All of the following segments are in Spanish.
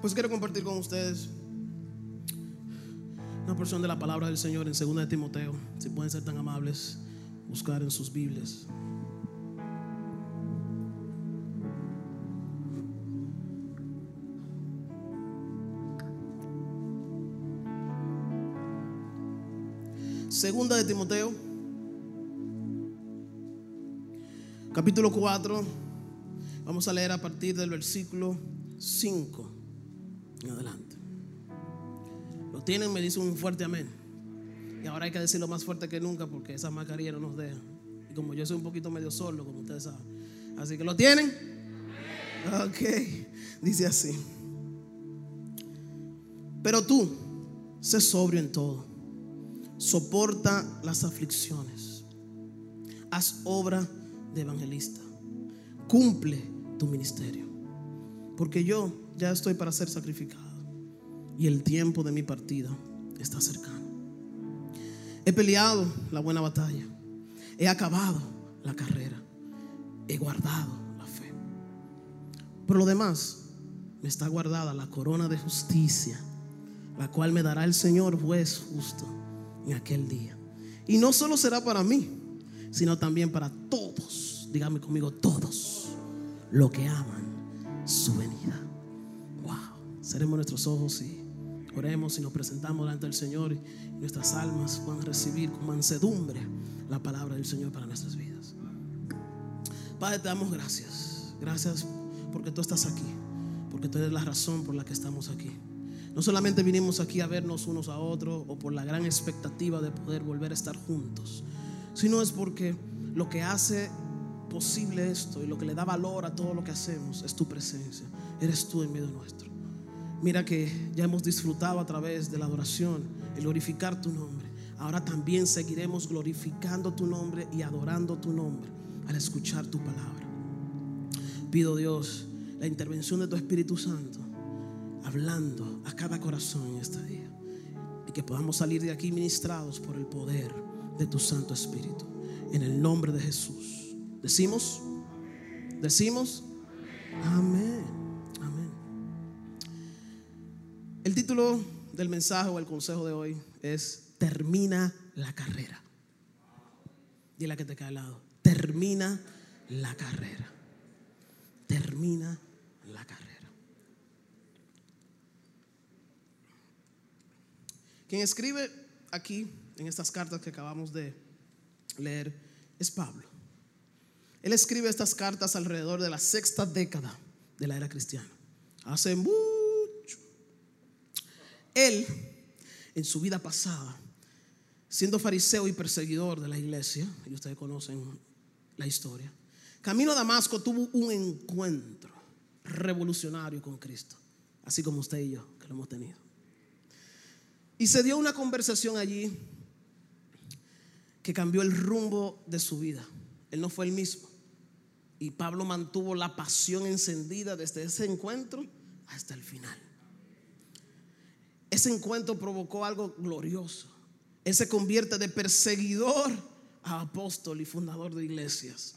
Pues quiero compartir con ustedes una porción de la palabra del Señor en 2 de Timoteo. Si pueden ser tan amables, buscar en sus Biblias. Segunda de Timoteo, capítulo 4. Vamos a leer a partir del versículo 5 en adelante. Lo tienen, me dicen un fuerte amén. Y ahora hay que decirlo más fuerte que nunca porque esa mascarilla no nos deja. Y como yo soy un poquito medio solo, como ustedes saben. Así que lo tienen. Ok, dice así. Pero tú, sé sobrio en todo. Soporta las aflicciones. Haz obra de evangelista. Cumple tu ministerio. Porque yo ya estoy para ser sacrificado. Y el tiempo de mi partida está cercano. He peleado la buena batalla. He acabado la carrera. He guardado la fe. Por lo demás, me está guardada la corona de justicia, la cual me dará el Señor juez justo en aquel día. Y no solo será para mí, sino también para todos, dígame conmigo, todos los que aman su venida. Wow, seremos nuestros ojos y oremos y nos presentamos delante del Señor y nuestras almas puedan recibir con mansedumbre la palabra del Señor para nuestras vidas. Padre, te damos gracias. Gracias porque tú estás aquí, porque tú eres la razón por la que estamos aquí. No solamente vinimos aquí a vernos unos a otros o por la gran expectativa de poder volver a estar juntos, sino es porque lo que hace posible esto y lo que le da valor a todo lo que hacemos es tu presencia. Eres tú en medio nuestro. Mira que ya hemos disfrutado a través de la adoración, el glorificar tu nombre. Ahora también seguiremos glorificando tu nombre y adorando tu nombre al escuchar tu palabra. Pido Dios la intervención de tu Espíritu Santo, hablando a cada corazón en este día. Y que podamos salir de aquí ministrados por el poder de tu Santo Espíritu. En el nombre de Jesús. Decimos, decimos, amén, amén. El título del mensaje o el consejo de hoy es Termina la carrera. Dile a que te cae al lado. Termina la carrera. Termina la carrera. Quien escribe aquí en estas cartas que acabamos de leer es Pablo. Él escribe estas cartas alrededor de la sexta década de la era cristiana. Hace mucho. Él, en su vida pasada, siendo fariseo y perseguidor de la iglesia, y ustedes conocen la historia, camino a Damasco tuvo un encuentro revolucionario con Cristo, así como usted y yo que lo hemos tenido. Y se dio una conversación allí que cambió el rumbo de su vida. Él no fue el mismo. Y Pablo mantuvo la pasión encendida desde ese encuentro hasta el final. Ese encuentro provocó algo glorioso. Él se convierte de perseguidor a apóstol y fundador de iglesias.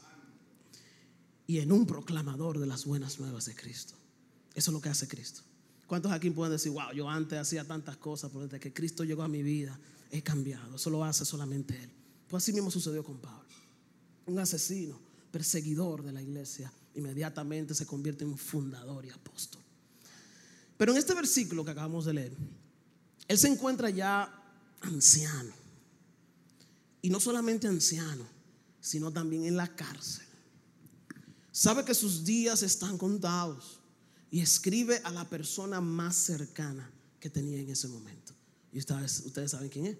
Y en un proclamador de las buenas nuevas de Cristo. Eso es lo que hace Cristo. ¿Cuántos aquí pueden decir, wow, yo antes hacía tantas cosas, pero desde que Cristo llegó a mi vida he cambiado? Eso lo hace solamente Él. Pues así mismo sucedió con Pablo. Un asesino, perseguidor de la iglesia, inmediatamente se convierte en fundador y apóstol. Pero en este versículo que acabamos de leer, Él se encuentra ya anciano. Y no solamente anciano, sino también en la cárcel. Sabe que sus días están contados y escribe a la persona más cercana que tenía en ese momento. Y ustedes, saben quién es.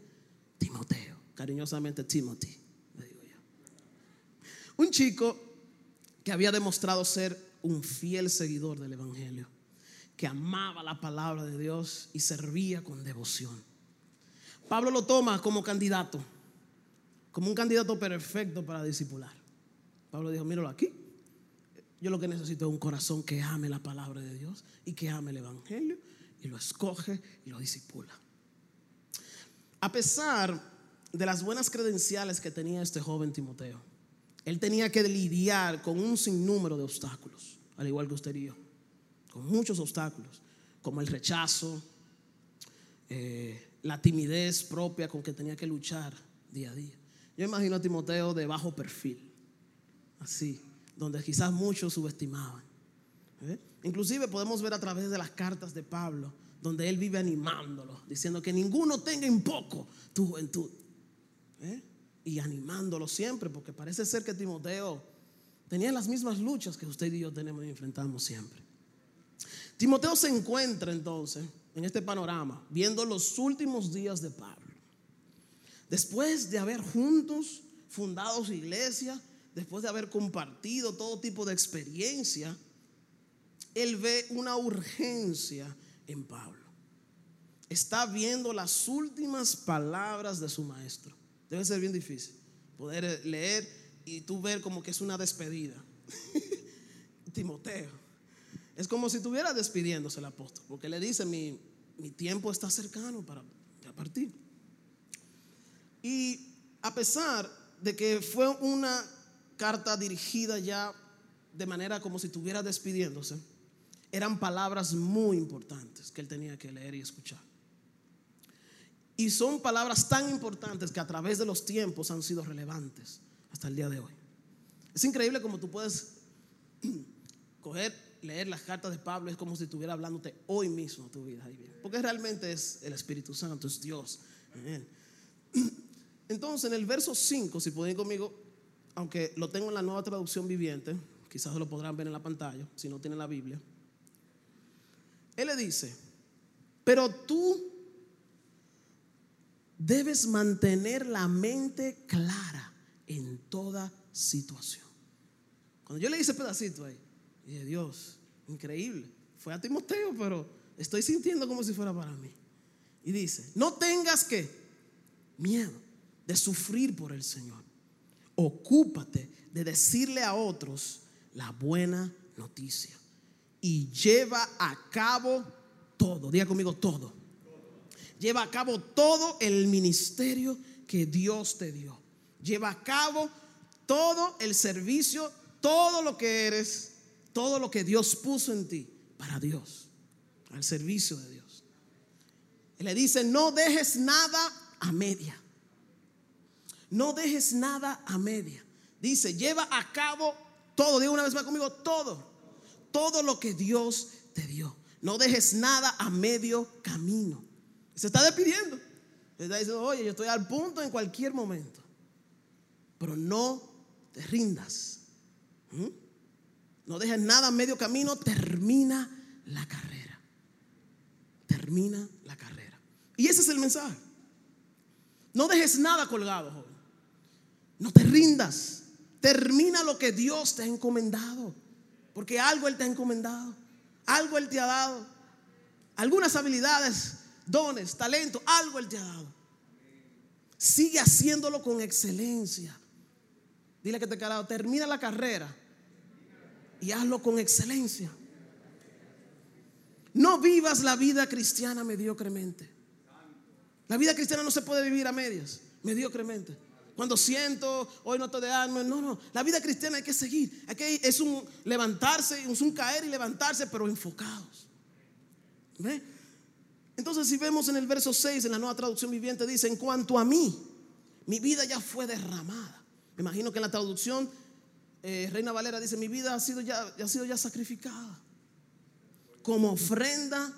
Timoteo, cariñosamente Timothy. Un chico que había demostrado ser un fiel seguidor del Evangelio, que amaba la palabra de Dios y servía con devoción. Pablo lo toma como candidato, como un candidato perfecto para discipular. Pablo dijo, míralo aquí, yo lo que necesito es un corazón que ame la palabra de Dios y que ame el Evangelio y lo escoge y lo disipula. A pesar de las buenas credenciales que tenía este joven Timoteo, él tenía que lidiar con un sinnúmero de obstáculos, al igual que usted y yo, con muchos obstáculos. como el rechazo, eh, la timidez propia con que tenía que luchar día a día. Yo imagino a Timoteo de bajo perfil, así, donde quizás muchos subestimaban. ¿eh? Inclusive podemos ver a través de las cartas de Pablo, donde él vive animándolo, diciendo que ninguno tenga en poco tu juventud. ¿eh? Y animándolo siempre, porque parece ser que Timoteo tenía las mismas luchas que usted y yo tenemos y enfrentamos siempre. Timoteo se encuentra entonces en este panorama, viendo los últimos días de Pablo. Después de haber juntos fundado su iglesia, después de haber compartido todo tipo de experiencia, él ve una urgencia en Pablo. Está viendo las últimas palabras de su maestro. Debe ser bien difícil poder leer y tú ver como que es una despedida. Timoteo. Es como si estuviera despidiéndose el apóstol, porque le dice, mi, mi tiempo está cercano para partir. Y a pesar de que fue una carta dirigida ya de manera como si estuviera despidiéndose, eran palabras muy importantes que él tenía que leer y escuchar. Y son palabras tan importantes que a través de los tiempos han sido relevantes hasta el día de hoy. Es increíble como tú puedes coger, leer las cartas de Pablo, es como si estuviera hablándote hoy mismo tu vida. Porque realmente es el Espíritu Santo, es Dios. Entonces, en el verso 5, si pueden ir conmigo, aunque lo tengo en la nueva traducción viviente, quizás lo podrán ver en la pantalla, si no tienen la Biblia. Él le dice, pero tú debes mantener la mente clara en toda situación. Cuando yo le hice pedacito ahí, dije, Dios, increíble. Fue a Timoteo, pero estoy sintiendo como si fuera para mí. Y dice, no tengas que miedo de sufrir por el Señor. Ocúpate de decirle a otros la buena noticia y lleva a cabo todo. Diga conmigo todo. Lleva a cabo todo el ministerio que Dios te dio. Lleva a cabo todo el servicio, todo lo que eres, todo lo que Dios puso en ti para Dios, al servicio de Dios. Y le dice, no dejes nada a media. No dejes nada a media. Dice, lleva a cabo todo. Diga una vez más conmigo, todo todo lo que Dios te dio. No dejes nada a medio camino. Se está despidiendo. Está diciendo, oye, yo estoy al punto en cualquier momento. Pero no te rindas. No dejes nada a medio camino. Termina la carrera. Termina la carrera. Y ese es el mensaje. No dejes nada colgado. No te rindas. Termina lo que Dios te ha encomendado. Porque algo Él te ha encomendado, algo Él te ha dado, algunas habilidades, dones, talento, algo Él te ha dado. Sigue haciéndolo con excelencia. Dile que te carado, termina la carrera y hazlo con excelencia. No vivas la vida cristiana mediocremente. La vida cristiana no se puede vivir a medias, mediocremente. Cuando siento, hoy no estoy de alma. No, no. La vida cristiana hay que seguir. Hay es un levantarse, es un caer y levantarse, pero enfocados. ¿Ve? Entonces, si vemos en el verso 6, en la nueva traducción viviente, dice: En cuanto a mí, mi vida ya fue derramada. Me imagino que en la traducción eh, Reina Valera dice: Mi vida ha sido ya, ha sido ya sacrificada como ofrenda,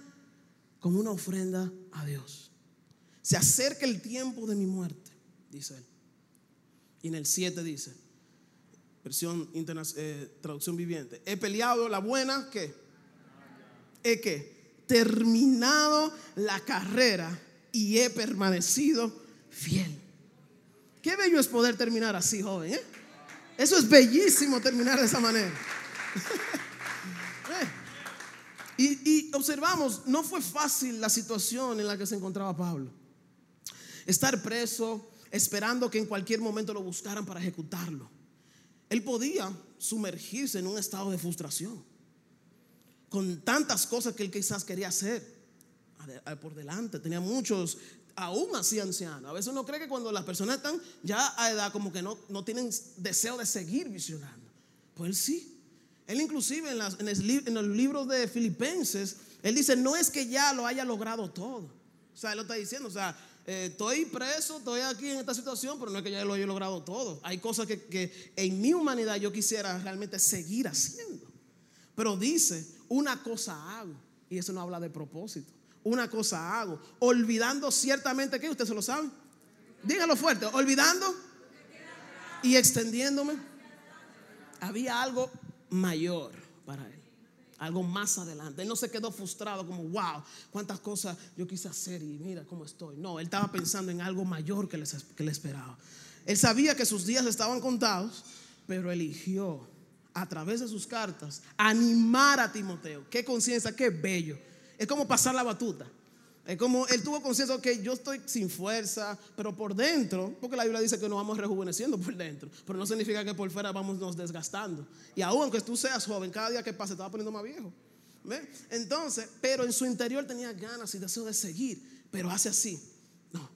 como una ofrenda a Dios. Se acerca el tiempo de mi muerte, dice él. Y en el 7 dice, versión eh, traducción viviente, he peleado la buena que, he que, terminado la carrera y he permanecido fiel. Qué bello es poder terminar así, joven. ¿eh? Eso es bellísimo terminar de esa manera. Eh. y, y observamos, no fue fácil la situación en la que se encontraba Pablo. Estar preso, esperando que en cualquier momento lo buscaran para ejecutarlo. Él podía sumergirse en un estado de frustración, con tantas cosas que él quizás quería hacer por delante. Tenía muchos, aún así ancianos. A veces uno cree que cuando las personas están ya a edad como que no, no tienen deseo de seguir visionando. Pues él sí. Él inclusive en, el en los libros de Filipenses, él dice, no es que ya lo haya logrado todo. O sea, él lo está diciendo, o sea, eh, estoy preso, estoy aquí en esta situación, pero no es que ya lo haya logrado todo. Hay cosas que en mi humanidad yo quisiera realmente seguir haciendo. Pero dice, una cosa hago, y eso no habla de propósito. Una cosa hago, olvidando ciertamente que usted se lo sabe. Dígalo fuerte, olvidando y extendiéndome. Había algo mayor para él, algo más adelante. Él no se quedó frustrado como, wow, cuántas cosas yo quise hacer y mira cómo estoy. No, él estaba pensando en algo mayor que, le esperaba. Él sabía que sus días estaban contados, pero eligió a través de sus cartas animar a Timoteo. Qué conciencia, qué bello. Es como pasar la batuta. Es como él tuvo conciencia que yo estoy sin fuerza, pero por dentro, porque la Biblia dice que nos vamos rejuveneciendo por dentro, pero no significa que por fuera vamos nos desgastando. Y aún aunque tú seas joven, cada día que pase te va poniendo más viejo. Entonces, pero en su interior tenía ganas y deseo de seguir, pero hace así. No.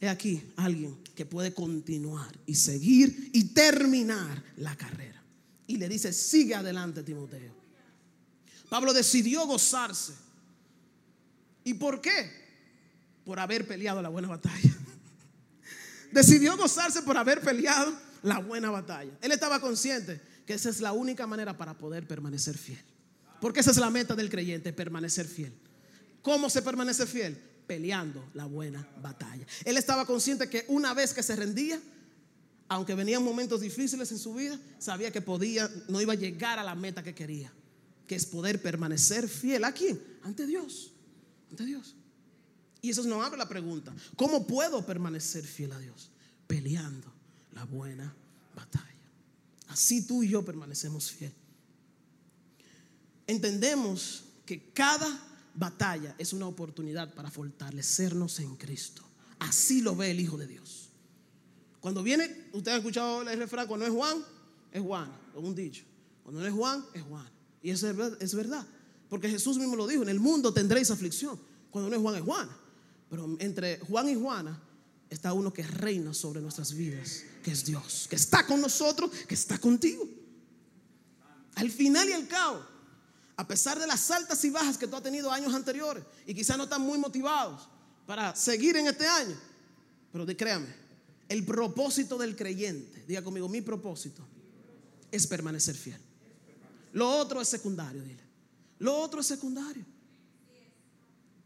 He aquí alguien que puede continuar y seguir y terminar la carrera. Y le dice, sigue adelante, Timoteo. Pablo decidió gozarse. ¿Y por qué? Por haber peleado la buena batalla. Decidió gozarse por haber peleado la buena batalla. Él estaba consciente que esa es la única manera para poder permanecer fiel. Porque esa es la meta del creyente, permanecer fiel. ¿Cómo se permanece fiel? Peleando la buena batalla. Él estaba consciente que una vez que se rendía, aunque venían momentos difíciles en su vida, sabía que podía, no iba a llegar a la meta que quería, que es poder permanecer fiel. ¿A quién? Ante Dios. Ante Dios. Y eso nos abre la pregunta, ¿cómo puedo permanecer fiel a Dios? Peleando la buena batalla. Así tú y yo permanecemos fiel. Entendemos que cada batalla es una oportunidad para fortalecernos en Cristo. Así lo ve el Hijo de Dios. Cuando viene, usted ha escuchado el refrán, cuando es Juan, es Juan, es un dicho. Cuando no es Juan, es Juan. Y eso es ver- es verdad. Porque Jesús mismo lo dijo, en el mundo tendréis aflicción. Cuando no es Juan, es Juan. Pero entre Juan y Juana está uno que reina sobre nuestras vidas, que es Dios, que está con nosotros, que está contigo. Al final y al cabo, a pesar de las altas y bajas que tú has tenido años anteriores y quizás no están muy motivados para seguir en este año, pero créame, el propósito del creyente, diga conmigo, mi propósito es permanecer fiel. Lo otro es secundario, dile. Lo otro es secundario.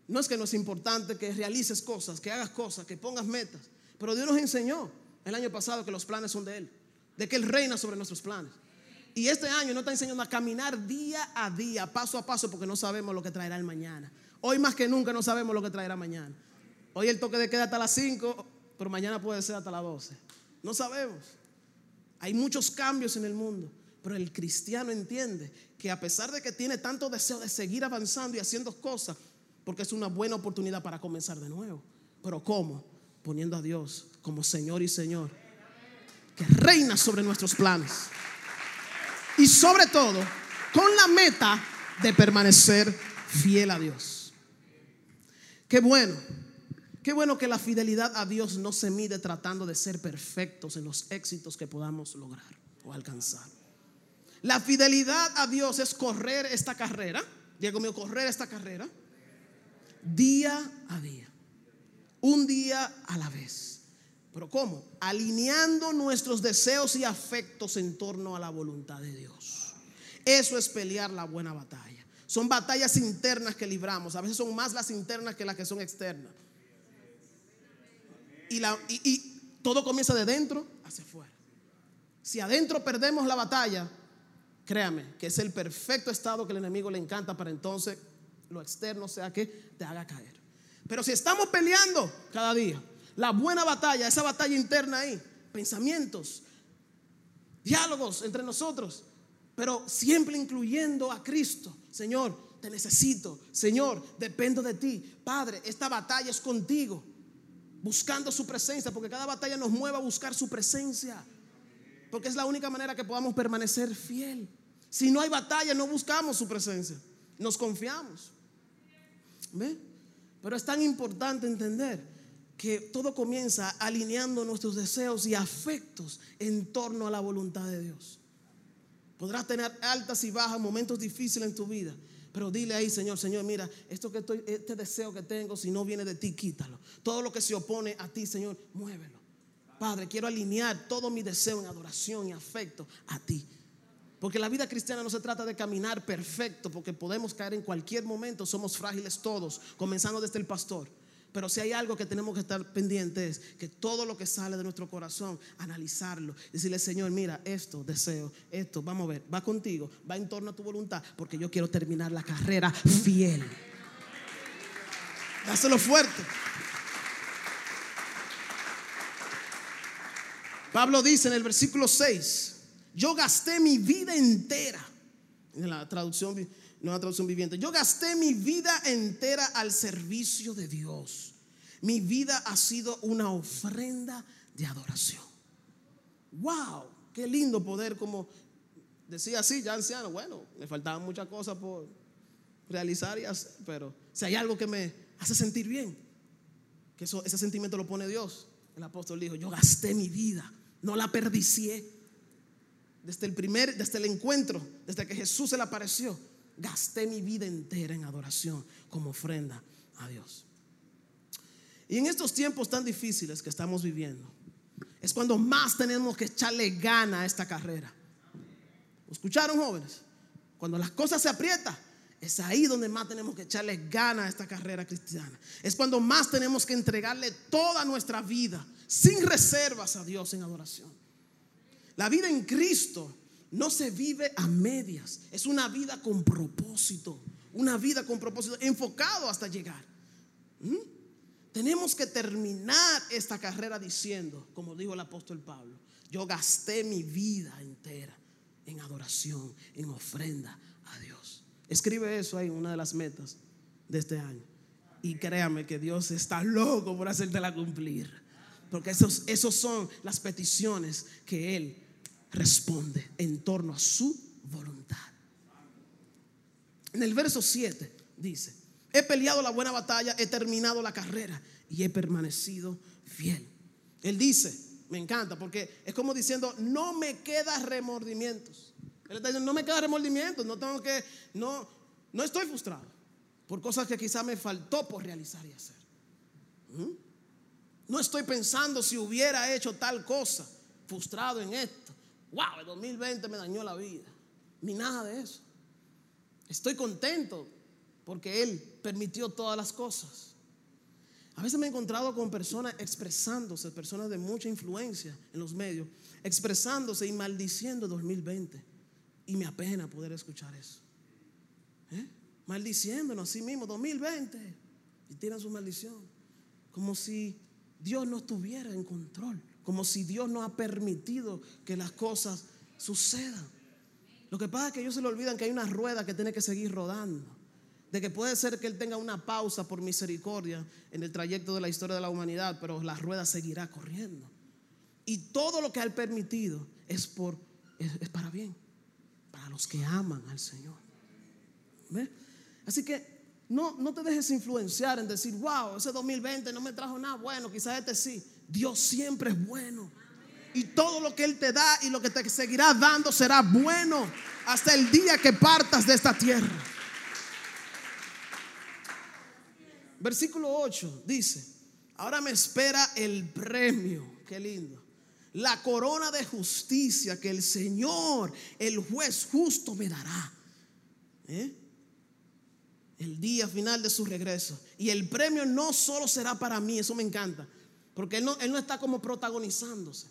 No es que no es importante que realices cosas, que hagas cosas, que pongas metas, pero Dios nos enseñó el año pasado que los planes son de Él, de que Él reina sobre nuestros planes. Y este año nos está enseñando a caminar día a día, paso a paso, porque no sabemos lo que traerá el mañana. Hoy más que nunca no sabemos lo que traerá mañana. Hoy el toque de queda hasta las 5, pero mañana puede ser hasta las 12. No sabemos. Hay muchos cambios en el mundo, pero el cristiano entiende que a pesar de que tiene tanto deseo de seguir avanzando y haciendo cosas, porque es una buena oportunidad para comenzar de nuevo. Pero ¿cómo? Poniendo a Dios como Señor y Señor, que reina sobre nuestros planes. Y sobre todo, con la meta de permanecer fiel a Dios. Qué bueno. Qué bueno que la fidelidad a Dios no se mide tratando de ser perfectos en los éxitos que podamos lograr o alcanzar. La fidelidad a Dios es correr esta carrera, diga conmigo, correr esta carrera día a día, un día a la vez. Pero ¿cómo? Alineando nuestros deseos y afectos en torno a la voluntad de Dios. Eso es pelear la buena batalla. Son batallas internas que libramos. A veces son más las internas que las que son externas. Y, la- y- y todo comienza de dentro hacia afuera. Si adentro perdemos la batalla, créame que es el perfecto estado que el enemigo le encanta para entonces lo externo sea que te haga caer. Pero si estamos peleando cada día, la buena batalla, esa batalla interna ahí, pensamientos, diálogos entre nosotros, pero siempre incluyendo a Cristo. Señor, te necesito. Señor, dependo de ti. Padre, esta batalla es contigo. Buscando su presencia, porque cada batalla nos mueve a buscar su presencia. Porque es la única manera que podamos permanecer fiel. Si no hay batalla, no buscamos su presencia. Nos confiamos. ¿Ve? Pero es tan importante entender que todo comienza alineando nuestros deseos y afectos en torno a la voluntad de Dios. Podrás tener altas y bajas, momentos difíciles en tu vida. Pero dile ahí, Señor, Señor, mira, esto que estoy, este deseo que tengo, si no viene de ti, quítalo. Todo lo que se opone a ti, Señor, muévelo. Padre, quiero alinear todo mi deseo en adoración y afecto a ti. Porque la vida cristiana no se trata de caminar perfecto, porque podemos caer en cualquier momento, somos frágiles todos, comenzando desde el pastor. Pero si hay algo que tenemos que estar pendientes, es que todo lo que sale de nuestro corazón, analizarlo. Decirle, Señor, mira, esto deseo, esto, vamos a ver, va contigo, va en torno a tu voluntad, porque yo quiero terminar la carrera fiel. Dáselo fuerte. Pablo dice en el versículo 6, yo gasté mi vida entera, en la traducción nueva traducción viviente. Yo gasté mi vida entera al servicio de Dios. Mi vida ha sido una ofrenda de adoración. Wow, qué lindo poder como decía así, ya anciano. Bueno, me faltaban muchas cosas por realizar y hacer, pero si hay algo que me hace sentir bien, que eso, ese sentimiento lo pone Dios. El apóstol dijo, yo gasté mi vida, no la perdicié. Desde el primer, desde el encuentro, desde que Jesús se le apareció, gasté mi vida entera en adoración como ofrenda a Dios. Y en estos tiempos tan difíciles que estamos viviendo, es cuando más tenemos que echarle gana a esta carrera. ¿Escucharon jóvenes? Cuando las cosas se aprietan, es ahí donde más tenemos que echarle gana a esta carrera cristiana. Es cuando más tenemos que entregarle toda nuestra vida, sin reservas a Dios en adoración. La vida en Cristo no se vive a medias, es una vida con propósito, una vida con propósito, enfocado hasta llegar. ¿Mm? Tenemos que terminar esta carrera diciendo, como dijo el apóstol Pablo, yo gasté mi vida entera en adoración, en ofrenda a Dios. Escribe eso ahí, una de las metas de este año. Y créame que Dios está loco por hacértela cumplir. Porque esos, esos son las peticiones que Él responde en torno a su voluntad. En el verso 7 dice, he peleado la buena batalla, he terminado la carrera y he permanecido fiel. Él dice, me encanta, porque es como diciendo, no me queda remordimientos. Él está diciendo, no me queda remordimientos, no tengo que, no, no estoy frustrado por cosas que quizá me faltó por realizar y hacer. ¿Mm? No estoy pensando si hubiera hecho tal cosa, frustrado en esto wow, el 2020 me dañó la vida. Ni nada de eso. Estoy contento porque Él permitió todas las cosas. A veces me he encontrado con personas expresándose, personas de mucha influencia en los medios, expresándose y maldiciendo 2020. Y me apena poder escuchar eso. ¿Eh? Maldiciéndonos a sí mismo, 2020. Y tiran su maldición. Como si Dios no estuviera en control como si Dios no ha permitido que las cosas sucedan. Lo que pasa es que ellos se le olvidan que hay una rueda que tiene que seguir rodando. De que puede ser que Él tenga una pausa por misericordia en el trayecto de la historia de la humanidad, pero la rueda seguirá corriendo. Y todo lo que ha permitido es, por, es, para bien, para los que aman al Señor. Así que no, no te dejes influenciar en decir, wow, ese 2020 no me trajo nada bueno, quizás este sí. Dios siempre es bueno. Y todo lo que Él te da y lo que te seguirá dando será bueno hasta el día que partas de esta tierra. Versículo 8 dice, ahora me espera el premio, qué lindo, la corona de justicia que el Señor, el juez justo, me dará. ¿Eh? El día final de su regreso. Y el premio no solo será para mí, eso me encanta porque él no, él no está como protagonizándose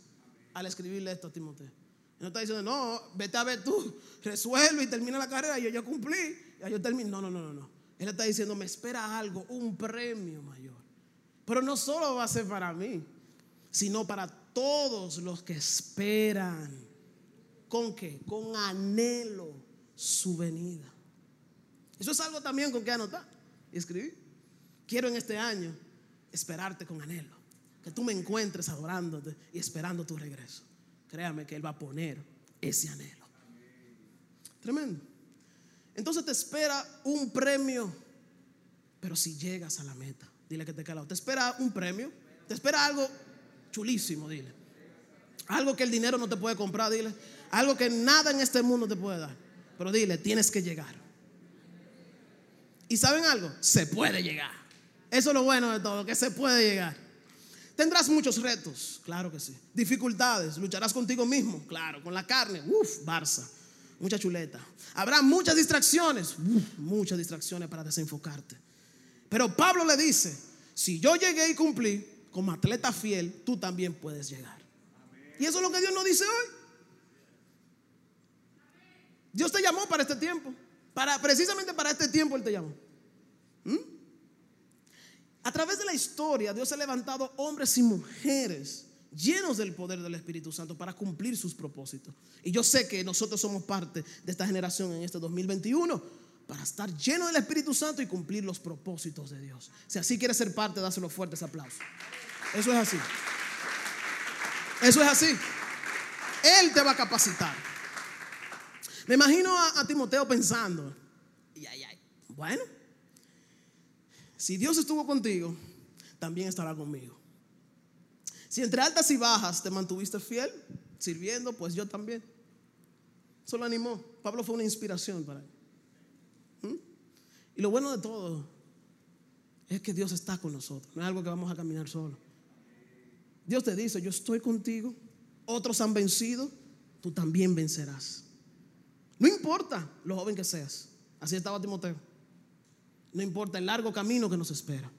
al escribirle esto a Timoteo. Él no está diciendo, no, vete a ver tú, resuelve y termina la carrera. Y yo, yo cumplí, ya yo termino. No, no, no, no, no. Él está diciendo, me espera algo, un premio mayor. Pero no solo va a ser para mí, sino para todos los que esperan. ¿Con qué? Con anhelo su venida. Eso es algo también con que anotar y escribir. Quiero en este año esperarte con anhelo tú me encuentres adorándote y esperando tu regreso. Créame que Él va a poner ese anhelo. Tremendo. Entonces te espera un premio, pero si llegas a la meta, dile que te calado. Te espera un premio, te espera algo chulísimo, dile. Algo que el dinero no te puede comprar, dile. Algo que nada en este mundo te puede dar. Pero dile, tienes que llegar. ¿Y saben algo? Se puede llegar. Eso es lo bueno de todo, que se puede llegar. Tendrás muchos retos, claro que sí. Dificultades, lucharás contigo mismo, claro, con la carne, uff, Barça, mucha chuleta. Habrá muchas distracciones, muchas distracciones para desenfocarte. Pero Pablo le dice, si yo llegué y cumplí, como atleta fiel, tú también puedes llegar. Y eso es lo que Dios nos dice hoy. Dios te llamó para este tiempo. Para, precisamente para este tiempo Él te llamó. ¿Mm? A través de la historia, Dios ha levantado hombres y mujeres llenos del poder del Espíritu Santo para cumplir sus propósitos. Y yo sé que nosotros somos parte de esta generación en este 2021 para estar llenos del Espíritu Santo y cumplir los propósitos de Dios. Si así quieres ser parte, dáselo fuertes aplausos. Eso es así. Eso es así. Él te va a capacitar. Me imagino a, Timoteo pensando, bueno, si Dios estuvo contigo, también estará conmigo. Si entre altas y bajas te mantuviste fiel, sirviendo, pues yo también. Eso lo animó. Pablo fue una inspiración para él. ¿Mm? Y lo bueno de todo es que Dios está con nosotros. No es algo que vamos a caminar solo. Dios te dice, yo estoy contigo. Otros han vencido, tú también vencerás. No importa lo joven que seas. Así estaba Timoteo. No importa el largo camino que nos espera.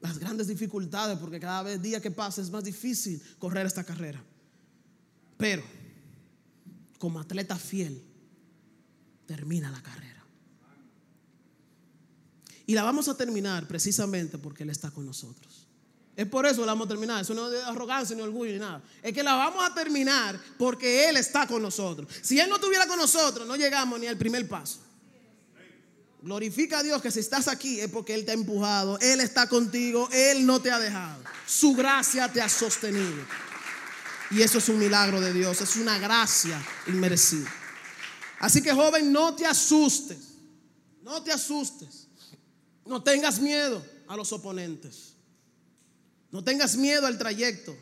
Las grandes dificultades, porque cada vez día que pasa es más difícil correr esta carrera. Pero, como atleta fiel, termina la carrera. Y la vamos a terminar precisamente porque Él está con nosotros. Es por eso la vamos a terminar. Eso no es arrogancia ni orgullo ni nada. Es que la vamos a terminar porque Él está con nosotros. Si Él no estuviera con nosotros, no llegamos ni al primer paso. Glorifica a Dios que si estás aquí es porque Él te ha empujado, Él está contigo, Él no te ha dejado. Su gracia te ha sostenido. Y eso es un milagro de Dios, es una gracia inmerecida. Así que joven, no te asustes, no te asustes, no tengas miedo a los oponentes, no tengas miedo al trayecto.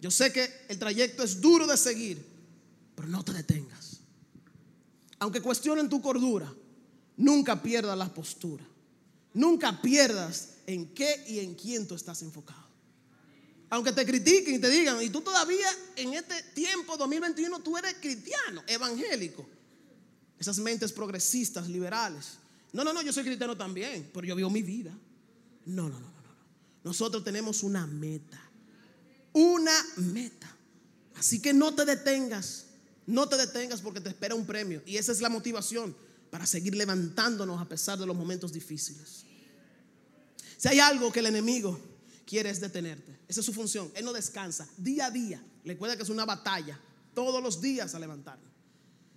Yo sé que el trayecto es duro de seguir, pero no te detengas. Aunque cuestionen tu cordura, Nunca pierdas la postura. Nunca pierdas en qué y en quién tú estás enfocado. Aunque te critiquen y te digan, y tú todavía en este tiempo 2021 tú eres cristiano, evangélico. Esas mentes progresistas, liberales. No, no, no, yo soy cristiano también, pero yo vivo mi vida. No, no, no, no, no. Nosotros tenemos una meta. Una meta. Así que no te detengas. No te detengas porque te espera un premio. Y esa es la motivación para seguir levantándonos a pesar de los momentos difíciles. Si hay algo que el enemigo quiere es detenerte, esa es su función. Él no descansa día a día. Recuerda que es una batalla todos los días a levantarnos.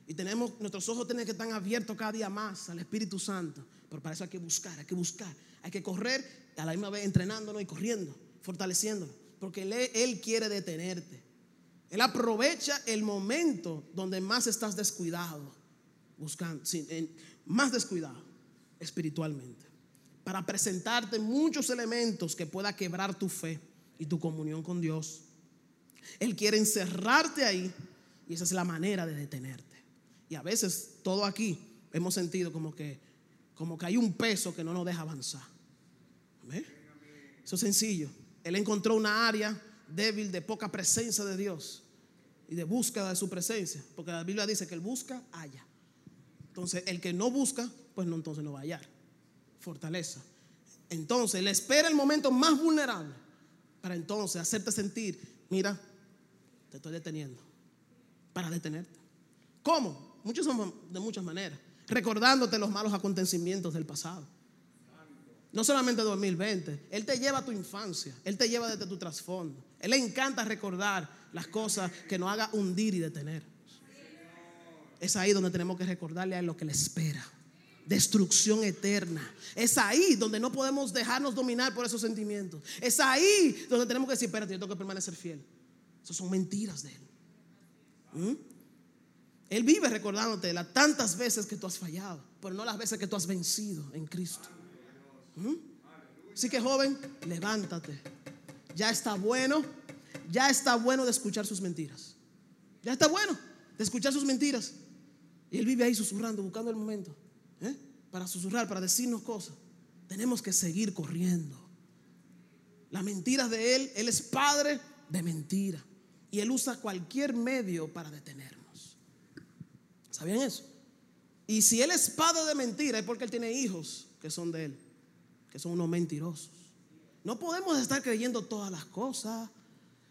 Y tenemos, nuestros ojos tienen que estar abiertos cada día más al Espíritu Santo. Pero para eso hay que buscar, hay que buscar, hay que correr a la misma vez entrenándonos y corriendo, fortaleciéndonos. Porque él, él quiere detenerte. Él aprovecha el momento donde más estás descuidado buscando, más descuidado espiritualmente, para presentarte muchos elementos que pueda quebrar tu fe y tu comunión con Dios. Él quiere encerrarte ahí y esa es la manera de detenerte. Y a veces todo aquí hemos sentido como que, como que hay un peso que no nos deja avanzar. Eso es sencillo. Él encontró una área débil de poca presencia de Dios y de búsqueda de su presencia, porque la Biblia dice que él busca, haya. Entonces, el que no busca, pues no, entonces no va a hallar. Fortaleza. Entonces, le espera el momento más vulnerable para entonces hacerte sentir, mira, te estoy deteniendo, para detenerte. ¿Cómo? Muchos de muchas maneras. Recordándote los malos acontecimientos del pasado. No solamente 2020. Él te lleva a tu infancia. Él te lleva desde tu trasfondo. Él le encanta recordar las cosas que nos haga hundir y detener. Es ahí donde tenemos que recordarle a Él lo que le espera. Destrucción eterna. Es ahí donde no podemos dejarnos dominar por esos sentimientos. Es ahí donde tenemos que decir, espérate, yo tengo que permanecer fiel. Esas son mentiras de Él. ¿Mm? Él vive recordándote las tantas veces que tú has fallado, pero no las veces que tú has vencido en Cristo. ¿Mm? Así que joven, levántate. Ya está bueno, ya está bueno de escuchar sus mentiras. Ya está bueno. de escuchar sus mentiras. Y él vive ahí susurrando, buscando el momento ¿eh? para susurrar, para decirnos cosas. Tenemos que seguir corriendo. Las mentiras de él, él es padre de mentira. Y él usa cualquier medio para detenernos. ¿Sabían eso? Y si él es padre de mentira es porque él tiene hijos que son de él, que son unos mentirosos. No podemos estar creyendo todas las cosas,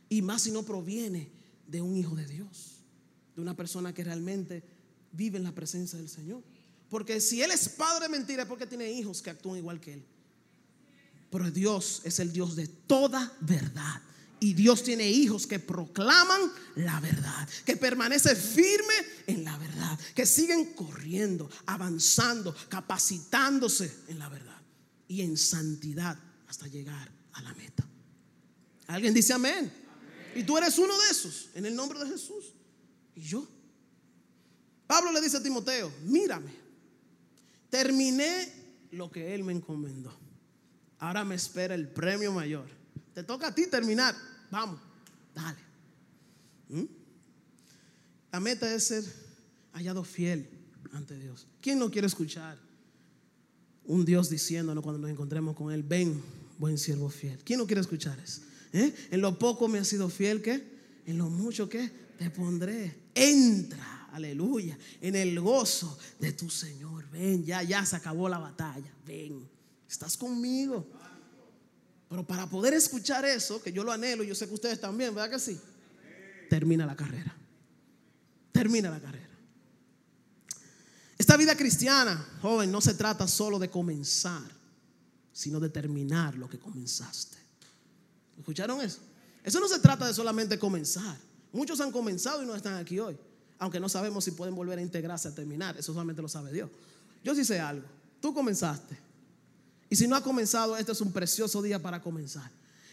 y más si no proviene de un hijo de Dios, de una persona que realmente vive en la presencia del Señor. Porque si Él es padre de mentira es porque tiene hijos que actúan igual que Él. Pero Dios es el Dios de toda verdad. Y Dios tiene hijos que proclaman la verdad, que permanece firme en la verdad, que siguen corriendo, avanzando, capacitándose en la verdad y en santidad hasta llegar a la meta. ¿Alguien dice amén? Y tú eres uno de esos, en el nombre de Jesús. Y yo. Pablo le dice a Timoteo, mírame, terminé lo que él me encomendó. Ahora me espera el premio mayor. Te toca a ti terminar. Vamos, dale. ¿Mm? La meta es ser hallado fiel ante Dios. ¿Quién no quiere escuchar un Dios diciéndonos cuando nos encontremos con Él, ven, buen siervo fiel? ¿Quién no quiere escuchar eso? ¿Eh? En lo poco me has sido fiel, ¿qué? En lo mucho que te pondré. Entra, aleluya, en el gozo de tu Señor. Ven, ya, ya se acabó la batalla. Ven, estás conmigo. Pero para poder escuchar eso, que yo lo anhelo, yo sé que ustedes también, ¿verdad que sí? Termina la carrera. Termina la carrera. Esta vida cristiana, joven, no se trata solo de comenzar, sino de terminar lo que comenzaste. ¿Escucharon eso? Eso no se trata de solamente comenzar. Muchos han comenzado y no están aquí hoy. Aunque no sabemos si pueden volver a integrarse a terminar. Eso solamente lo sabe Dios. Yo sí sé algo. Tú comenzaste. Y si no ha comenzado, este es un precioso día para comenzar.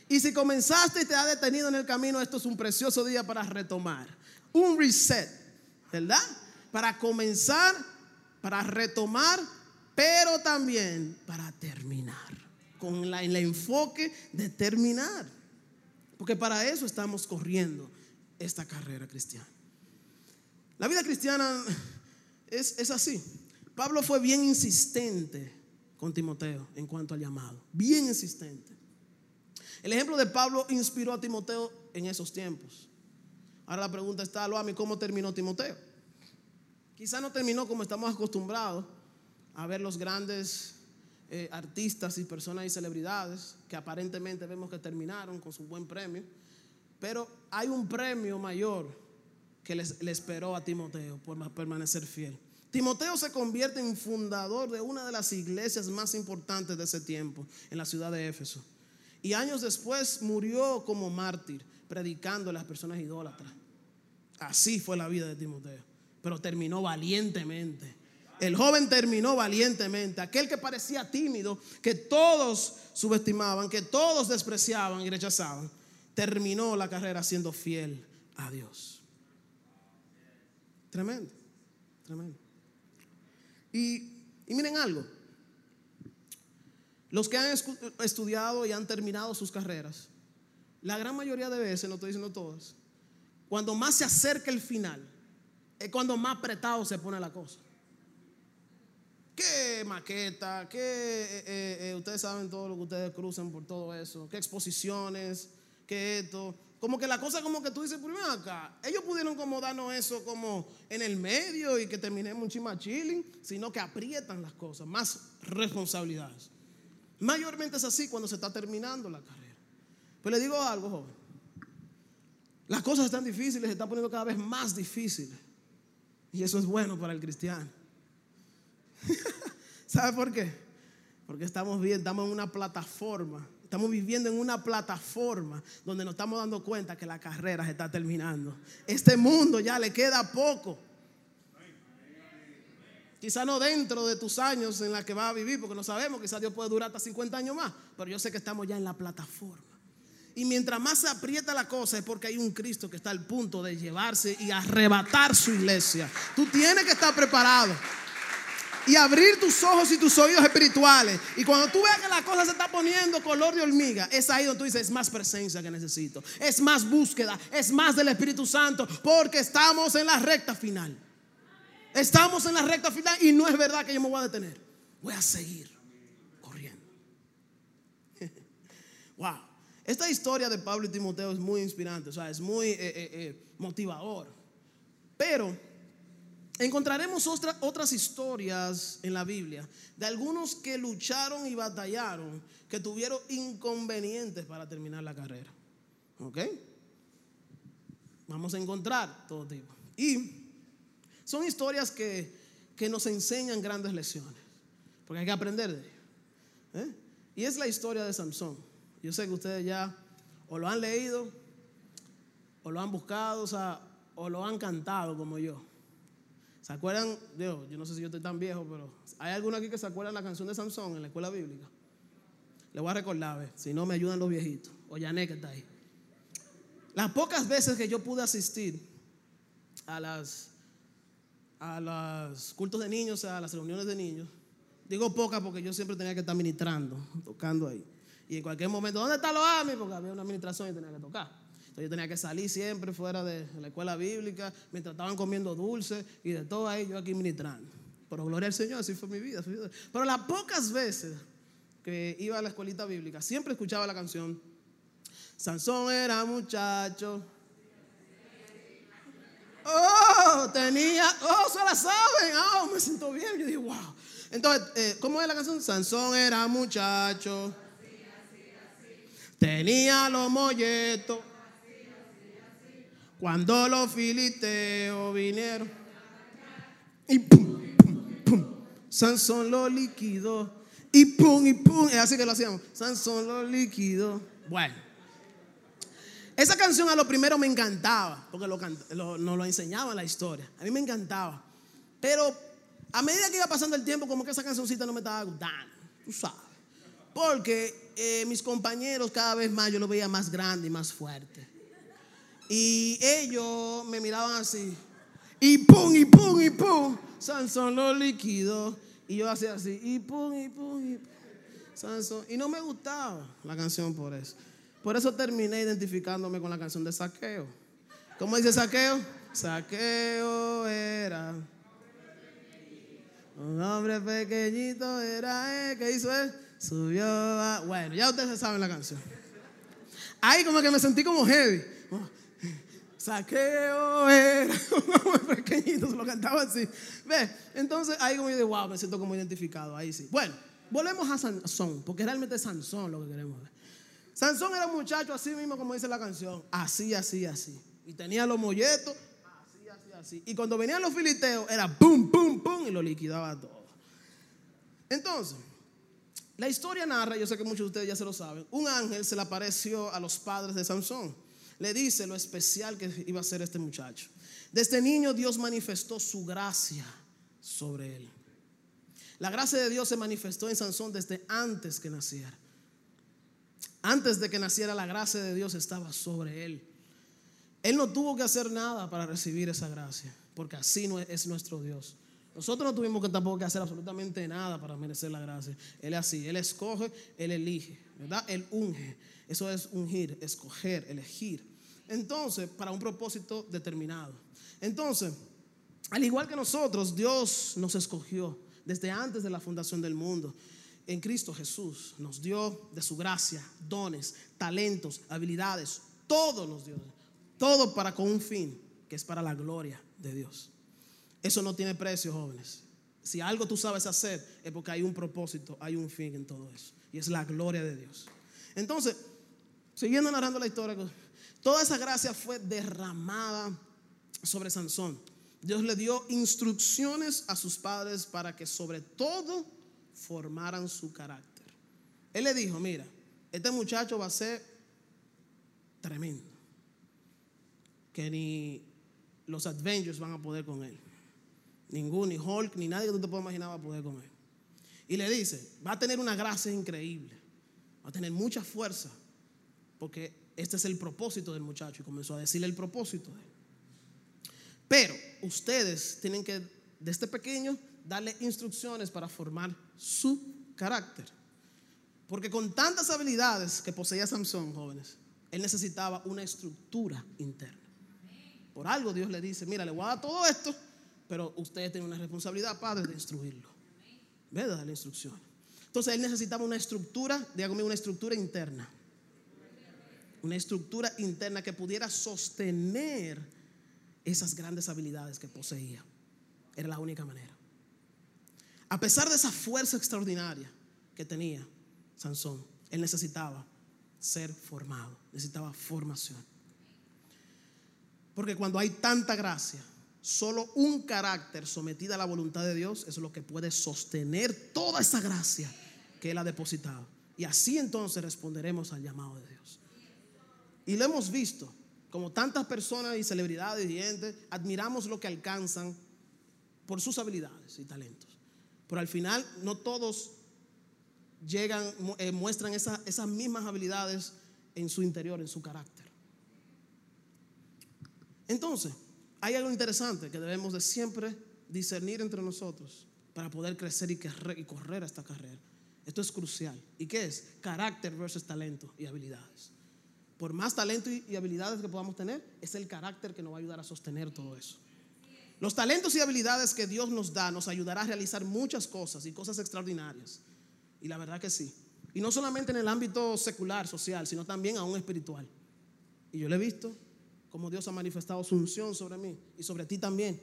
Y si comenzaste y te ha detenido en el camino, esto es un precioso día para retomar. Un reset, ¿verdad? Para comenzar, para retomar, pero también para terminar. Con el enfoque de terminar. Porque para eso estamos corriendo esta carrera cristiana. La vida cristiana es, es así. Pablo fue bien insistente con Timoteo en cuanto al llamado, bien insistente. El ejemplo de Pablo inspiró a Timoteo en esos tiempos. Ahora la pregunta está, Loami, ¿cómo terminó Timoteo? Quizá no terminó como estamos acostumbrados a ver los grandes eh, artistas y personas y celebridades que aparentemente vemos que terminaron con su buen premio, pero hay un premio mayor que le esperó a Timoteo por permanecer fiel. Timoteo se convierte en fundador de una de las iglesias más importantes de ese tiempo, en la ciudad de Éfeso. Y años después murió como mártir, predicando a las personas idólatras. Así fue la vida de Timoteo, pero terminó valientemente el joven terminó valientemente. Aquel que parecía tímido, que todos subestimaban, que todos despreciaban y rechazaban, terminó la carrera siendo fiel a Dios. Tremendo, tremendo. Y, miren algo. Los que han estudiado y han terminado sus carreras, la gran mayoría de veces, no estoy diciendo todas, cuando más se acerca el final, es cuando más apretado se pone la cosa qué maqueta, qué, eh, eh, eh, ustedes saben todo lo que ustedes cruzan por todo eso, qué exposiciones, qué esto. Como que la cosa como que tú dices, primero acá, ellos pudieron como darnos eso como en el medio y que terminemos un chima chilling, sino que aprietan las cosas, más responsabilidades. Mayormente es así cuando se está terminando la carrera. Pues le digo algo, joven. Las cosas están difíciles, se están poniendo cada vez más difíciles. Y eso es bueno para el cristiano. ¿Sabe por qué? Porque estamos bien, estamos en una plataforma. Estamos viviendo en una plataforma donde nos estamos dando cuenta que la carrera se está terminando. Este mundo ya le queda poco. Quizá no dentro de tus años en la que vas a vivir, porque no sabemos, quizás Dios puede durar hasta 50 años más, pero yo sé que estamos ya en la plataforma. Y mientras más se aprieta la cosa es porque hay un Cristo que está al punto de llevarse y arrebatar su iglesia. Tú tienes que estar preparado. Y abrir tus ojos y tus oídos espirituales. Y cuando tú veas que la cosa se está poniendo color de hormiga, es ahí donde tú dices, es más presencia que necesito, es más búsqueda, es más del Espíritu Santo, porque estamos en la recta final. Estamos en la recta final y no es verdad que yo me voy a detener. Voy a seguir corriendo. wow. Esta historia de Pablo y Timoteo es muy inspirante, o sea, es muy eh, eh, eh, motivador. Pero encontraremos otras historias en la Biblia de algunos que lucharon y batallaron, que tuvieron inconvenientes para terminar la carrera. ¿Ok? Vamos a encontrar todo tipo. Y son historias que, nos enseñan grandes lecciones, porque hay que aprender de ellas. Y es la historia de Samson. Yo sé que ustedes ya o lo han leído, o lo han buscado, o lo han cantado como yo. ¿Se acuerdan? Yo, yo no sé si yo estoy tan viejo, pero ¿hay alguno aquí que se acuerda de la canción de Sansón en la escuela bíblica? Le voy a recordar, si no me ayudan los viejitos, o Yané que está ahí. Las pocas veces que yo pude asistir a las a los cultos de niños, a las reuniones de niños, digo pocas porque yo siempre tenía que estar ministrando, tocando ahí. Y en cualquier momento, ¿dónde está los AMI? Porque había una administración y tenía que tocar. Entonces yo tenía que salir siempre fuera de la escuela bíblica, mientras estaban comiendo dulce y de todo ahí, yo aquí ministrando. Pero gloria al Señor, así fue mi vida. Pero las pocas veces que iba a la escuelita bíblica, siempre escuchaba la canción. Sansón era muchacho. Oh, tenía, oh, se la saben, oh, me siento bien. Yo dije, wow. Entonces, eh, ¿cómo es la canción? Sansón era muchacho. Tenía los molletos. Cuando los filisteos vinieron. Y pum, pum, pum. Sansón lo liquidó. Y pum, y pum. Es así que lo hacíamos. Sansón lo liquidó. Bueno. Esa canción a lo primero me encantaba. Porque lo, nos lo enseñaba en la historia. A mí me encantaba. Pero a medida que iba pasando el tiempo, como que esa cancioncita no me estaba gustando. Tú sabes. Porque eh, mis compañeros cada vez más yo los veía más grande y más fuerte. Y ellos me miraban así. Y pum, y pum, y pum. Sansón lo líquido. Y yo hacía así. Y pum, y pum, y pum. Sansón. Y no me gustaba la canción por eso. Por eso terminé identificándome con la canción de Saqueo. ¿Cómo dice Saqueo? Saqueo era. Un hombre pequeñito era. ¿Qué hizo él? Subió Bueno, ya ustedes saben la canción. Ahí como que me sentí como heavy. Saqueo era un pequeñito, se lo cantaba así. ¿Ves? Entonces ahí como yo digo, wow, me siento como identificado. Ahí sí. Bueno, volvemos a Sansón, porque realmente es Sansón lo que queremos ver. Sansón era un muchacho así mismo como dice la canción. Así, así, así. Y tenía los molletos. Así, así, así. Y cuando venían los filisteos era pum, pum, pum y lo liquidaba todo. Entonces, la historia narra, yo sé que muchos de ustedes ya se lo saben, un ángel se le apareció a los padres de Sansón. Le dice lo especial que iba a ser este muchacho. Desde niño Dios manifestó su gracia sobre él. La gracia de Dios se manifestó en Sansón desde antes que naciera. Antes de que naciera la gracia de Dios estaba sobre él. Él no tuvo que hacer nada para recibir esa gracia, porque así no es nuestro Dios. Nosotros no tuvimos que tampoco que hacer absolutamente nada para merecer la gracia. Él es así, Él escoge, Él elige, ¿verdad? Él unge. Eso es ungir, escoger, elegir. Entonces, para un propósito determinado. Entonces, al igual que nosotros, Dios nos escogió desde antes de la fundación del mundo. En Cristo Jesús nos dio de su gracia dones, talentos, habilidades, todo nos dio. Todo para con un fin, que es para la gloria de Dios. Eso no tiene precio, jóvenes. Si algo tú sabes hacer es porque hay un propósito, hay un fin en todo eso. Y es la gloria de Dios. Entonces, siguiendo narrando la historia, toda esa gracia fue derramada sobre Sansón. Dios le dio instrucciones a sus padres para que sobre todo formaran su carácter. Él le dijo, mira, este muchacho va a ser tremendo. Que ni los Avengers van a poder con él. Ningún, ni Hulk, ni nadie que tú te puedas imaginar va a poder él. Y le dice, va a tener una gracia increíble, va a tener mucha fuerza, porque este es el propósito del muchacho. Y comenzó a decirle el propósito. Pero ustedes tienen que, desde pequeño, darle instrucciones para formar su carácter. Porque con tantas habilidades que poseía Sansón, jóvenes, él necesitaba una estructura interna. Por algo Dios le dice, mira, le voy a dar todo esto, pero ustedes tienen una responsabilidad, padre, de instruirlo. ¿Ve? Darle instrucción. Entonces él necesitaba una estructura, dígame, una estructura interna. Una estructura interna que pudiera sostener esas grandes habilidades que poseía. Era la única manera. A pesar de esa fuerza extraordinaria que tenía Sansón, él necesitaba ser formado, necesitaba formación. Porque cuando hay tanta gracia, solo un carácter sometido a la voluntad de Dios es lo que puede sostener toda esa gracia que Él ha depositado. Y así entonces responderemos al llamado de Dios. Y lo hemos visto, como tantas personas y celebridades y gente, admiramos lo que alcanzan por sus habilidades y talentos. Pero al final no todos llegan, eh, muestran esas mismas habilidades en su interior, en su carácter. Entonces, hay algo interesante que debemos de siempre discernir entre nosotros para poder crecer y, correr esta carrera. Esto es crucial. ¿Y qué es? Carácter versus talento y habilidades. Por más talento y habilidades que podamos tener, es el carácter que nos va a ayudar a sostener todo eso. Los talentos y habilidades que Dios nos da nos ayudará a realizar muchas cosas y cosas extraordinarias. Y la verdad que sí. Y no solamente en el ámbito secular, social, sino también aún espiritual. Y yo le he visto cómo Dios ha manifestado su unción sobre mí y sobre ti también,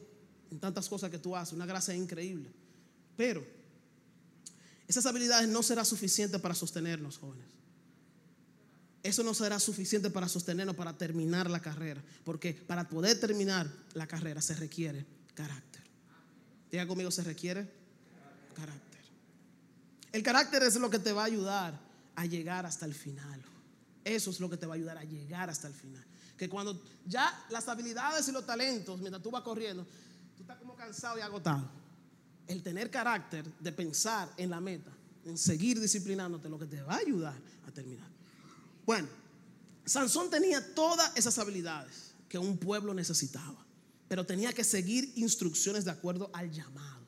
en tantas cosas que tú haces, una gracia increíble. Pero esas habilidades no serán suficientes para sostenernos, jóvenes. Eso no será suficiente para sostenernos, para terminar la carrera. Porque para poder terminar la carrera se requiere carácter. Diga conmigo, se requiere carácter. El carácter es lo que te va a ayudar a llegar hasta el final. Eso es lo que te va a ayudar a llegar hasta el final. Que cuando ya las habilidades y los talentos, mientras tú vas corriendo, tú estás como cansado y agotado. El tener carácter de pensar en la meta, en seguir disciplinándote, lo que te va a ayudar a terminar. Bueno, Sansón tenía todas esas habilidades que un pueblo necesitaba, pero tenía que seguir instrucciones de acuerdo al llamado.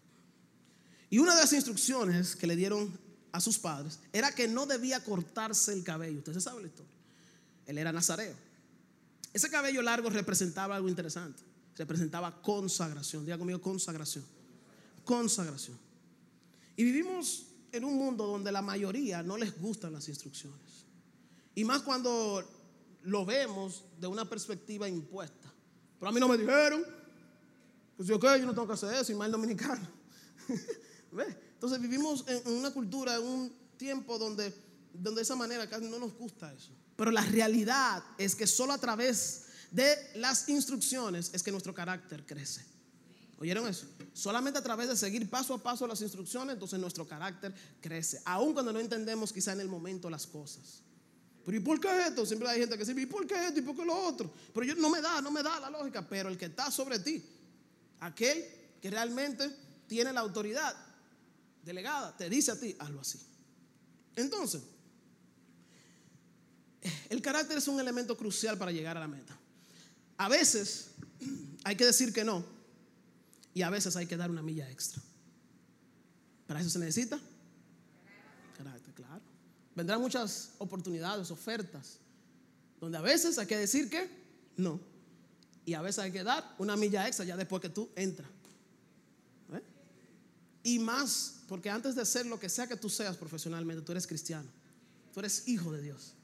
Y una de las instrucciones que le dieron a sus padres era que no debía cortarse el cabello. Usted se sabe la historia. Él era nazareo. Ese cabello largo representaba algo interesante. Representaba consagración. Diga conmigo consagración. Consagración. Y vivimos en un mundo donde la mayoría no les gustan las instrucciones. Y más cuando lo vemos de una perspectiva impuesta. Pero a mí no me dijeron. Pues yo, ¿qué? Yo no tengo que hacer eso, y más dominicano. Entonces vivimos en una cultura, en un tiempo donde, donde de esa manera casi no nos gusta eso. Pero la realidad es que solo a través de las instrucciones es que nuestro carácter crece. ¿Oyeron eso? Solamente a través de seguir paso a paso las instrucciones, entonces nuestro carácter crece. Aun cuando no entendemos quizá en el momento las cosas. Pero ¿y por qué esto? Siempre hay gente que dice, ¿y por qué esto? ¿Y por qué lo otro? Pero yo no me da, no me da la lógica. Pero el que está sobre ti, aquel que realmente tiene la autoridad delegada, te dice a ti, hazlo así. Entonces, el carácter es un elemento crucial para llegar a la meta. A veces hay que decir que no y a veces hay que dar una milla extra. Para eso se necesita carácter, claro. Vendrán muchas oportunidades, ofertas, donde a veces hay que decir que no y a veces hay que dar una milla extra ya después que tú entras. ¿Eh? Y más, porque antes de ser lo que sea que tú seas profesionalmente, tú eres cristiano, tú eres hijo de Dios.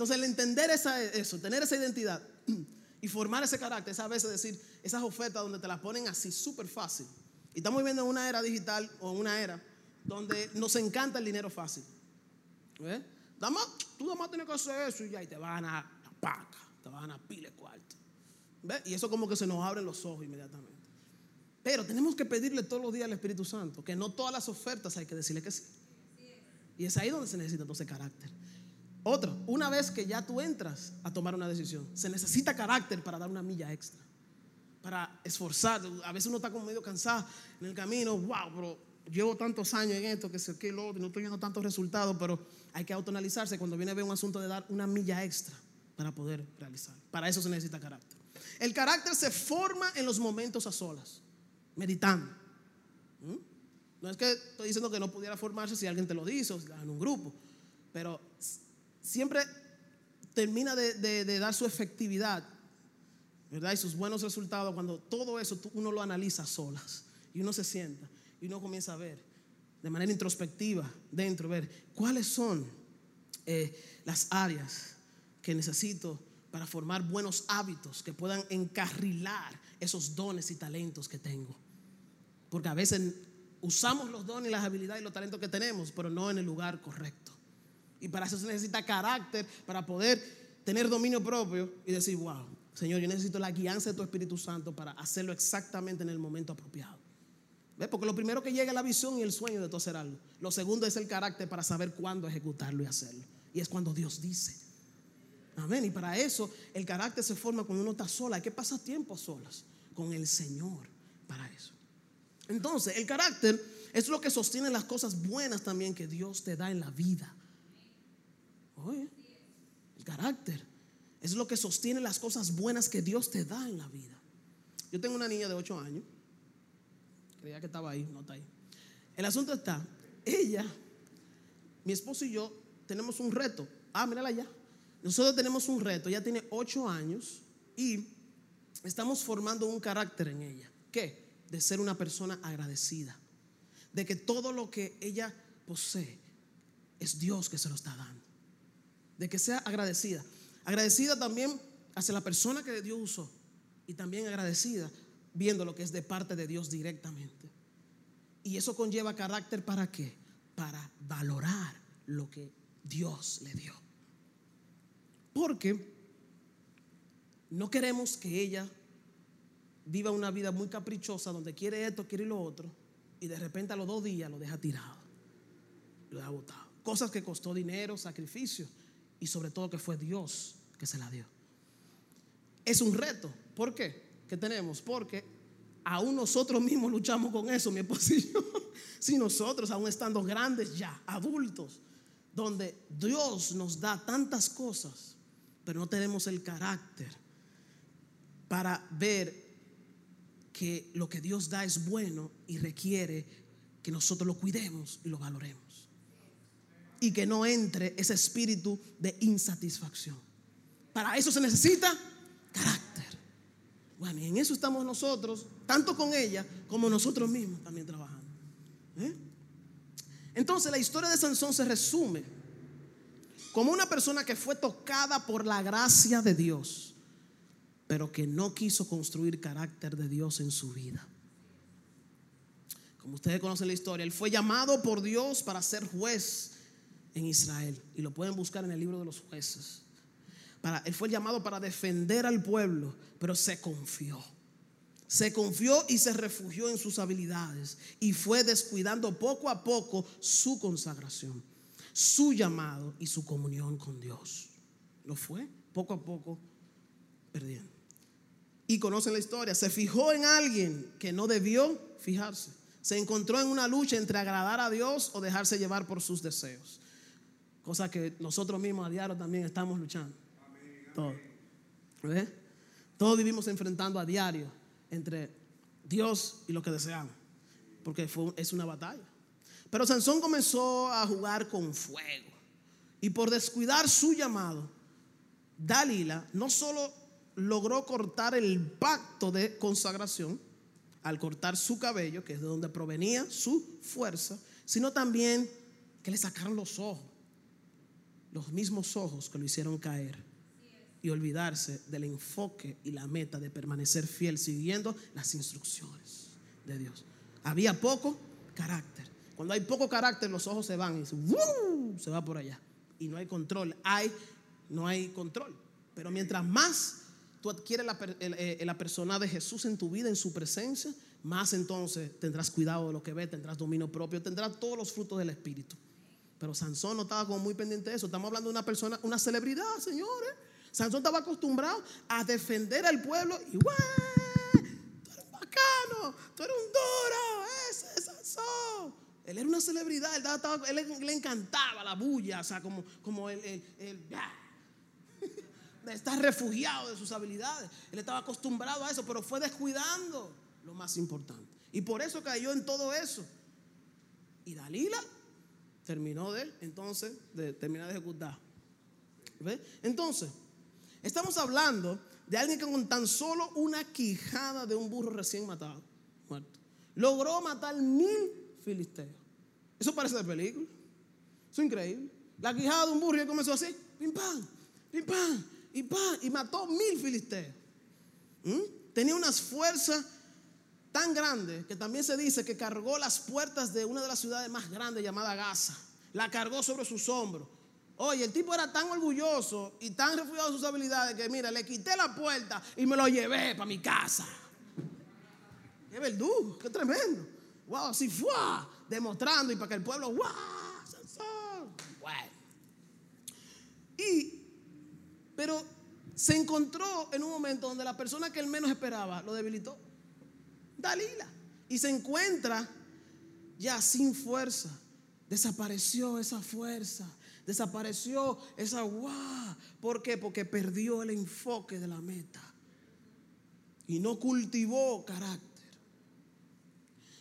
Entonces, el entender eso, tener esa identidad y formar ese carácter, es a veces decir, esas ofertas donde te las ponen así súper fácil. Y estamos viviendo en una era digital o en una era donde nos encanta el dinero fácil. ¿Ves? tú nada más tienes que hacer eso y ya, y te van a la paca, te van a pile cuarto. ¿Ves? Y eso como que se nos abren los ojos inmediatamente. Pero tenemos que pedirle todos los días al Espíritu Santo que no todas las ofertas hay que decirle que sí. Y es ahí donde se necesita entonces carácter. Otro, una vez que ya tú entras a tomar una decisión, se necesita carácter para dar una milla extra, para esforzar. A veces uno está como medio cansado en el camino, wow, pero llevo tantos años en esto, que sé que lo otro, no estoy viendo tantos resultados, pero hay que autoanalizarse cuando viene a ver un asunto de dar una milla extra para poder realizar. Para eso se necesita carácter. El carácter se forma en los momentos a solas, meditando. ¿Mm? No es que estoy diciendo que no pudiera formarse si alguien te lo dice o en un grupo, pero siempre termina de, dar su efectividad, ¿verdad? Y sus buenos resultados cuando todo eso uno lo analiza solas y uno se sienta y uno comienza a ver de manera introspectiva dentro, ver cuáles son eh, las áreas que necesito para formar buenos hábitos que puedan encarrilar esos dones y talentos que tengo. Porque a veces usamos los dones, las habilidades y los talentos que tenemos, pero no en el lugar correcto. Y para eso se necesita carácter, para poder tener dominio propio y decir, wow, Señor, yo necesito la guianza de tu Espíritu Santo para hacerlo exactamente en el momento apropiado. Porque lo primero que llega es la visión y el sueño de todo hacer algo. Lo segundo es el carácter para saber cuándo ejecutarlo y hacerlo. Y es cuando Dios dice. Amén. Y para eso el carácter se forma cuando uno está sola. Hay que pasar tiempo solas con el Señor para eso. Entonces, el carácter es lo que sostiene las cosas buenas también que Dios te da en la vida. El carácter es lo que sostiene las cosas buenas que Dios te da en la vida. Yo tengo una niña de 8 años. Creía que estaba ahí, no está ahí. El asunto está, ella, mi esposo y yo tenemos un reto. Ah, mírala ya. Nosotros tenemos un reto, ella tiene 8 años y estamos formando un carácter en ella. ¿Qué? De ser una persona agradecida. De que todo lo que ella posee es Dios que se lo está dando. De que sea agradecida. Agradecida también hacia la persona que Dios usó. Y también agradecida viendo lo que es de parte de Dios directamente. Y eso conlleva carácter para qué? Para valorar lo que Dios le dio. Porque no queremos que ella viva una vida muy caprichosa donde quiere esto, quiere lo otro, y de repente a los dos días lo deja tirado, lo deja botado. Cosas que costó dinero, sacrificio, y sobre todo que fue Dios que se la dio. Es un reto. ¿Por qué? Que tenemos? Porque aún nosotros mismos luchamos con eso, mi esposo y yo. Si nosotros, aún estando grandes ya, adultos, donde Dios nos da tantas cosas, pero no tenemos el carácter para ver que lo que Dios da es bueno y requiere que nosotros lo cuidemos y lo valoremos. Y que no entre ese espíritu de insatisfacción. Para eso se necesita carácter. Bueno, y en eso estamos nosotros, tanto con ella como nosotros mismos también trabajando. ¿Eh? Entonces la historia de Sansón se resume como una persona que fue tocada por la gracia de Dios pero que no quiso construir carácter de Dios en su vida. Como ustedes conocen la historia, él fue llamado por Dios para ser juez en Israel. Y lo pueden buscar en el libro de los jueces. Para, él fue llamado para defender al pueblo, pero se confió. Se confió y se refugió en sus habilidades y fue descuidando poco a poco su consagración, su llamado y su comunión con Dios. Lo fue poco a poco perdiendo y conocen la historia, se fijó en alguien que no debió fijarse. Se encontró en una lucha entre agradar a Dios o dejarse llevar por sus deseos. Cosa que nosotros mismos a diario también estamos luchando. Todos. Todos vivimos enfrentando a diario entre Dios y lo que deseamos. Porque es una batalla. Pero Sansón comenzó a jugar con fuego. Y por descuidar su llamado, Dalila no solo logró cortar el pacto de consagración al cortar su cabello, que es de donde provenía su fuerza, sino también que le sacaron los ojos, los mismos ojos que lo hicieron caer y olvidarse del enfoque y la meta de permanecer fiel siguiendo las instrucciones de Dios. Había poco carácter. Cuando hay poco carácter, los ojos se van y se va por allá. Y no hay control. Hay, no hay control. Pero mientras más tú adquieres eh, la, persona de Jesús en tu vida, en su presencia, más entonces tendrás cuidado de lo que ves, tendrás dominio propio, tendrás todos los frutos del Espíritu. Pero Sansón no estaba como muy pendiente de eso. Estamos hablando de una persona, una celebridad, señores. Sansón estaba acostumbrado a defender al pueblo y, ¡Tú eres bacano! ¡Tú eres un duro! ¡Ese es Sansón! Él era una celebridad, él, le encantaba la bulla, o sea, como, como el, el está refugiado de sus habilidades. Él estaba acostumbrado a eso, pero fue descuidando lo más importante. Y por eso cayó en todo eso. Y Dalila terminó de, entonces, de terminar de ejecutar. ¿Ve? Entonces, estamos hablando de alguien que con tan solo una quijada de un burro recién matado, logró matar mil filisteos. Eso parece de película. Eso es increíble. La quijada de un burro y comenzó así, pim pam, pim pam, y pam, y mató mil filisteos. ¿Mm? Tenía unas fuerzas tan grandes que también se dice que cargó las puertas de una de las ciudades más grandes llamada Gaza. La cargó sobre sus hombros. Oye, el tipo era tan orgulloso y tan refugiado de sus habilidades que, mira, le quité la puerta y me lo llevé para mi casa. Qué verdugo, qué tremendo. Wow, así fue, demostrando y para que el pueblo, wow. Y, pero se encontró en un momento donde la persona que él menos esperaba lo debilitó. Dalila. Y se encuentra ya sin fuerza. Desapareció esa fuerza. Desapareció esa guau. ¿Por qué? Porque perdió el enfoque de la meta. Y no cultivó carácter.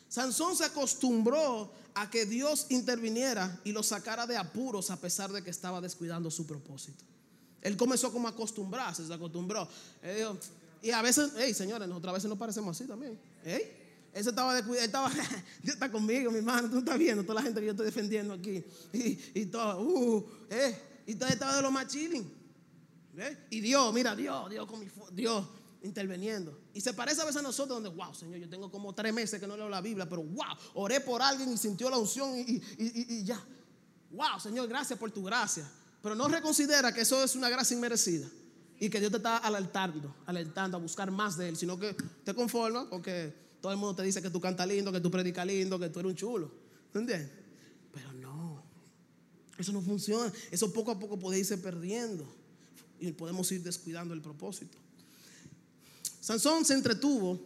Sansón se acostumbró a que Dios interviniera y lo sacara de apuros a pesar de que estaba descuidando su propósito. Él comenzó como a acostumbrarse, se acostumbró. Y a veces, hey, señores, nosotras a veces nos parecemos así también. Hey, ese estaba de cuidado, estaba, Dios está conmigo, mi hermano, tú estás viendo toda la gente que yo estoy defendiendo aquí. Y, todo, uh, eh, y todo estaba de lo más chilling. Y Dios, mira, Dios, Dios con mi Dios interviniendo. Y se parece a veces a nosotros donde, wow, Señor, yo tengo como tres meses que no leo la Biblia, pero wow, oré por alguien y sintió la unción y, y ya. Wow, Señor, gracias por tu gracia. Pero no reconsidera que eso es una gracia inmerecida y que Dios te está alertando, alertando a buscar más de Él, sino que te conforma porque todo el mundo te dice que tú cantas lindo, que tú predicas lindo, que tú eres un chulo. ¿Entiendes? Pero no, eso no funciona. Eso poco a poco puede irse perdiendo y podemos ir descuidando el propósito. Sansón se entretuvo,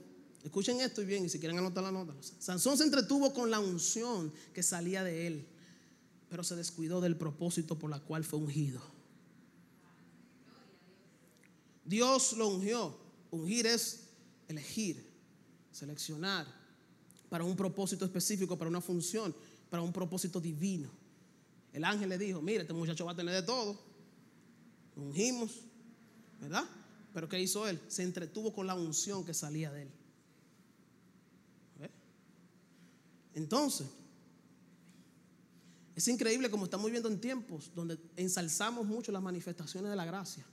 escuchen esto y bien, y si quieren anotar la nota. Sansón se entretuvo con la unción que salía de él pero se descuidó del propósito por la cual fue ungido. Dios lo ungió. Ungir es elegir, seleccionar para un propósito específico, para una función, para un propósito divino. El ángel le dijo, mire, este muchacho va a tener de todo. Ungimos, ¿verdad? Pero ¿qué hizo él? Se entretuvo con la unción que salía de él. Entonces, es increíble como estamos viviendo en tiempos donde ensalzamos mucho las manifestaciones de la gracia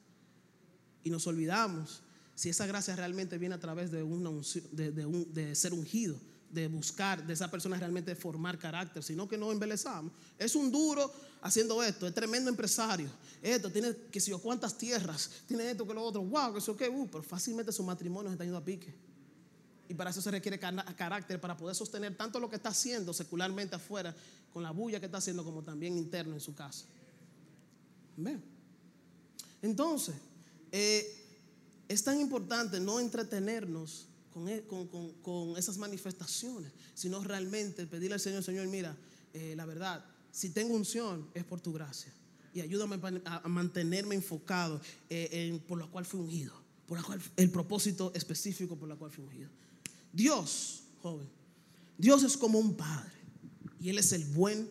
y nos olvidamos si esa gracia realmente viene a través de, una de, ser ungido, de buscar de esa persona realmente formar carácter, sino que no embelezamos. Es un duro haciendo esto, es tremendo empresario. Esto tiene que si yo cuántas tierras, tiene esto que lo otro, wow, que eso que, uh, pero fácilmente su matrimonio se está yendo a pique. Y para eso se requiere carácter, para poder sostener tanto lo que está haciendo secularmente afuera, con la bulla que está haciendo, como también interno en su casa. Entonces, eh, es tan importante no entretenernos e, con, esas manifestaciones, sino realmente pedirle al Señor, Señor, mira, eh, la verdad, si tengo unción es por tu gracia. Y ayúdame a, mantenerme enfocado eh, en, por lo cual fui ungido, por el propósito específico por la cual fui ungido. Dios, joven, Dios es como un padre y Él es el buen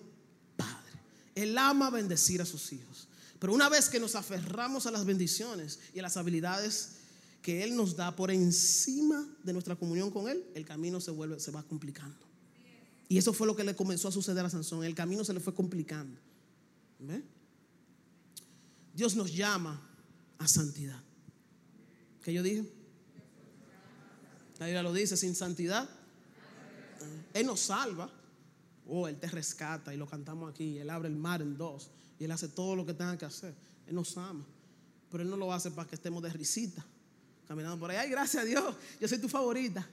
padre. Él ama bendecir a sus hijos. Pero una vez que nos aferramos a las bendiciones y a las habilidades que Él nos da por encima de nuestra comunión con Él, el camino se vuelve, se va complicando. Y eso fue lo que le comenzó a suceder a Sansón. El camino se le fue complicando. Dios nos llama a santidad. ¿Qué yo dije? La Biblia lo dice, sin santidad. Él nos salva. Oh, Él te rescata y lo cantamos aquí. Él abre el mar en dos. Y Él hace todo lo que tenga que hacer. Él nos ama. Pero Él no lo hace para que estemos de risita. Caminando por ahí. Ay, gracias a Dios. Yo soy tu favorita.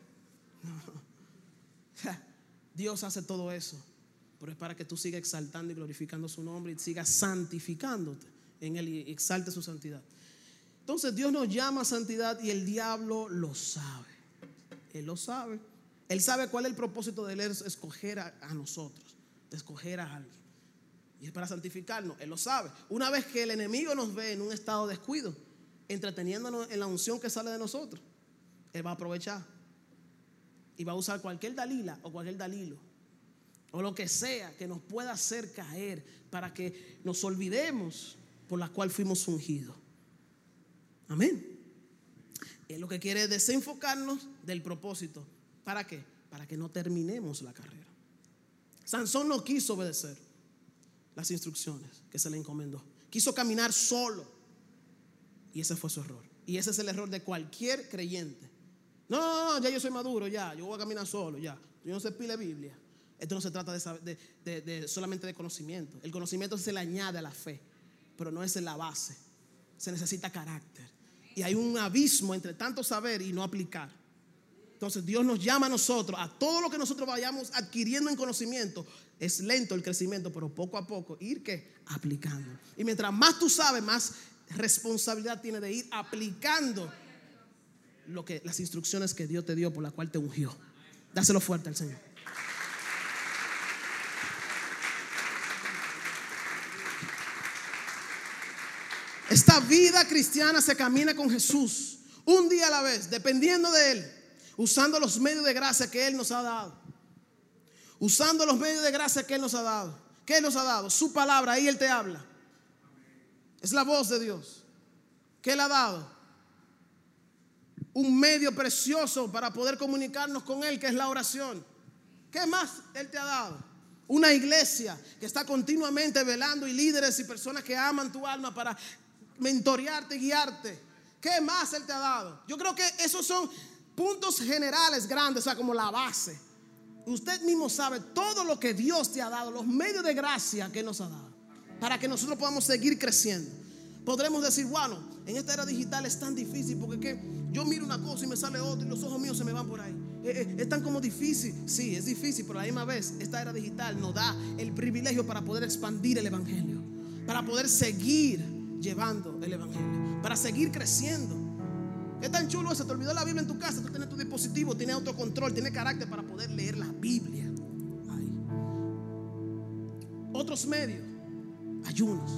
Dios hace todo eso. Pero es para que tú sigas exaltando y glorificando su nombre y sigas santificándote en Él y exalte su santidad. Entonces Dios nos llama a santidad y el diablo lo sabe. Él lo sabe. Él sabe cuál es el propósito de él, es escoger a, nosotros, de escoger a alguien. Y es para santificarnos. Él lo sabe. Una vez que el enemigo nos ve en un estado de descuido, entreteniéndonos en la unción que sale de nosotros, Él va a aprovechar. Y va a usar cualquier dalila o cualquier dalilo. o lo que sea que nos pueda hacer caer para que nos olvidemos por la cual fuimos ungidos. Amén. Es lo que quiere desenfocarnos del propósito. ¿Para qué? Para que no terminemos la carrera. Sansón no quiso obedecer las instrucciones que se le encomendó. Quiso caminar solo. Y ese fue su error. Y ese es el error de cualquier creyente. No, no, no, ya yo soy maduro, ya, yo voy a caminar solo, ya. Yo no sé pile Biblia. Esto no se trata de, solamente de conocimiento. El conocimiento se le añade a la fe, pero no es la base. Se necesita carácter. Y hay un abismo entre tanto saber y no aplicar. Entonces Dios nos llama a nosotros, a todo lo que nosotros vayamos adquiriendo en conocimiento. Es lento el crecimiento, pero poco a poco ir que aplicando. Y mientras más tú sabes, más responsabilidad tiene de ir aplicando lo que las instrucciones que Dios te dio por la cual te ungió. Dáselo fuerte al Señor. Esta vida cristiana se camina con Jesús un día a la vez, dependiendo de Él, usando los medios de gracia que Él nos ha dado. Usando los medios de gracia que Él nos ha dado. ¿Qué Él nos ha dado? Su palabra, ahí Él te habla. Es la voz de Dios. ¿Qué Él ha dado? Un medio precioso para poder comunicarnos con Él, que es la oración. ¿Qué más Él te ha dado? Una iglesia que está continuamente velando y líderes y personas que aman tu alma para mentorearte, guiarte. ¿Qué más Él te ha dado? Yo creo que esos son puntos generales grandes, o sea, como la base. Usted mismo sabe todo lo que Dios te ha dado, los medios de gracia que nos ha dado, para que nosotros podamos seguir creciendo. Podremos decir, bueno, en esta era digital es tan difícil porque yo miro una cosa y me sale otra y los ojos míos se me van por ahí. Eh, eh, es tan como difícil. Sí, es difícil, pero a la misma vez esta era digital nos da el privilegio para poder expandir el Evangelio, para poder seguir llevando el Evangelio, para seguir creciendo. Es tan chulo eso, te olvidó la Biblia en tu casa, tú tienes tu dispositivo, tienes autocontrol, tienes carácter para poder leer la Biblia. Otros medios, ayunos.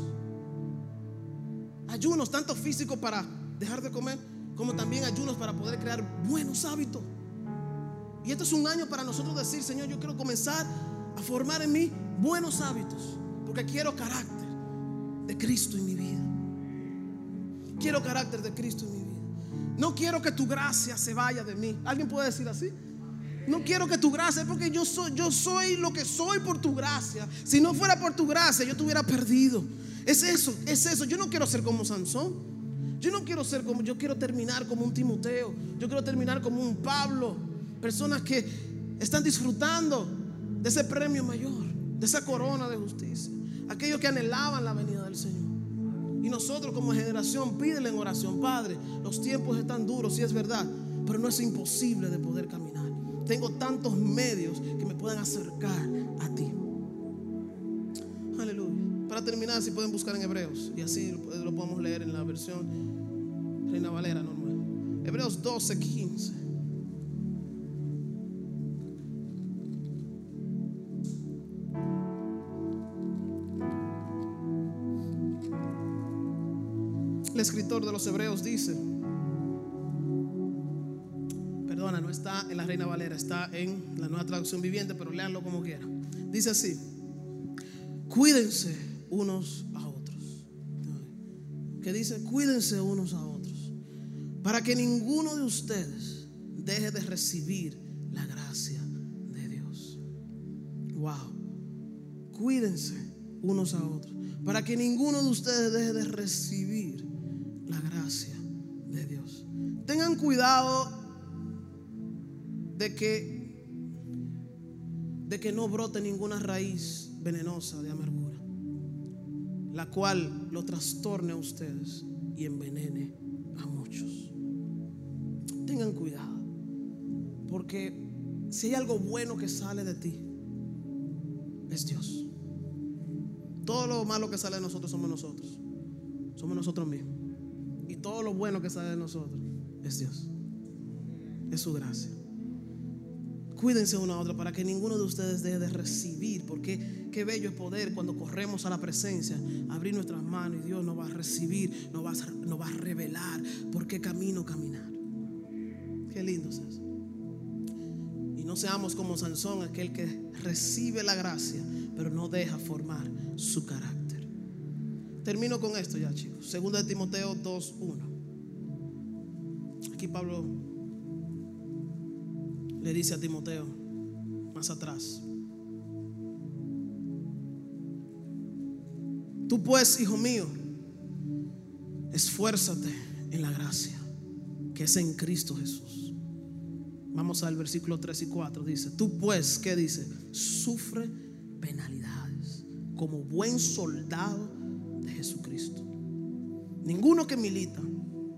Ayunos, tanto físicos para dejar de comer, como también ayunos para poder crear buenos hábitos. Y esto es un año para nosotros decir, Señor, yo quiero comenzar a formar en mí buenos hábitos, porque quiero carácter de Cristo en mi vida. Quiero carácter de Cristo en mi vida. No quiero que tu gracia se vaya de mí. ¿Alguien puede decir así? No quiero que tu gracia, porque yo soy, yo soy lo que soy por tu gracia. Si no fuera por tu gracia, yo te hubiera perdido. Es eso, es eso. Yo no quiero ser como Sansón. Yo no quiero ser como, yo quiero terminar como un Timoteo. Yo quiero terminar como un Pablo. Personas que están disfrutando de ese premio mayor, de esa corona de justicia. Aquellos que anhelaban la venida del Señor. Y nosotros como generación pídele en oración, Padre, los tiempos están duros, sí es verdad, pero no es imposible de poder caminar. Tengo tantos medios que me puedan acercar a ti. Aleluya. Para terminar, si pueden buscar en Hebreos, y así lo podemos leer en la versión Reina Valera normal. Hebreos 12, 15. El escritor de los Hebreos dice, perdona, no está en la Reina Valera, está en la nueva traducción viviente, pero léanlo como quieran. Dice así, cuídense unos a otros. Que dice, cuídense unos a otros, para que ninguno de ustedes deje de recibir la gracia de Dios. Wow, cuídense unos a otros, para que ninguno de ustedes deje de recibir la gracia de Dios. Tengan cuidado de que de que no brote ninguna raíz venenosa de amargura, la cual lo trastorne a ustedes y envenene a muchos. Tengan cuidado, porque si hay algo bueno que sale de ti, es Dios. Todo lo malo que sale de nosotros somos nosotros. Somos nosotros mismos todo lo bueno que sale de nosotros es Dios. Es su gracia. Cuídense uno a otro para que ninguno de ustedes deje de recibir, porque qué bello es poder cuando corremos a la presencia, abrir nuestras manos y Dios nos va a recibir, nos va a, nos va a revelar por qué camino caminar. Qué lindo es eso. Y no seamos como Sansón, aquel que recibe la gracia, pero no deja formar su carácter. Termino con esto ya, chicos. Segunda de Timoteo 2.1. Aquí Pablo le dice a Timoteo, más atrás, tú pues, hijo mío, esfuérzate en la gracia que es en Cristo Jesús. Vamos al versículo 3 y 4. Dice, tú pues, ¿qué dice? Sufre penalidades como buen soldado Jesucristo. Ninguno que milita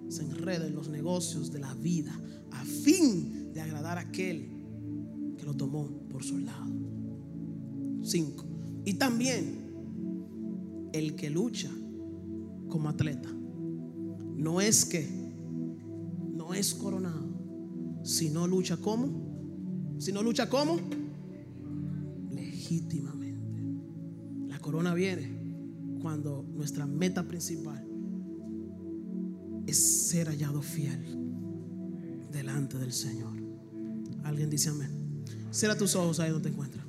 se enreda en los negocios de la vida a fin de agradar a aquel que lo tomó por soldado. 5. Y también el que lucha como atleta no es que no es coronado, sino lucha como, si no lucha como legítimamente. La corona viene cuando nuestra meta principal es ser hallado fiel delante del Señor. Alguien dice amén. Cierra tus ojos ahí donde te encuentras.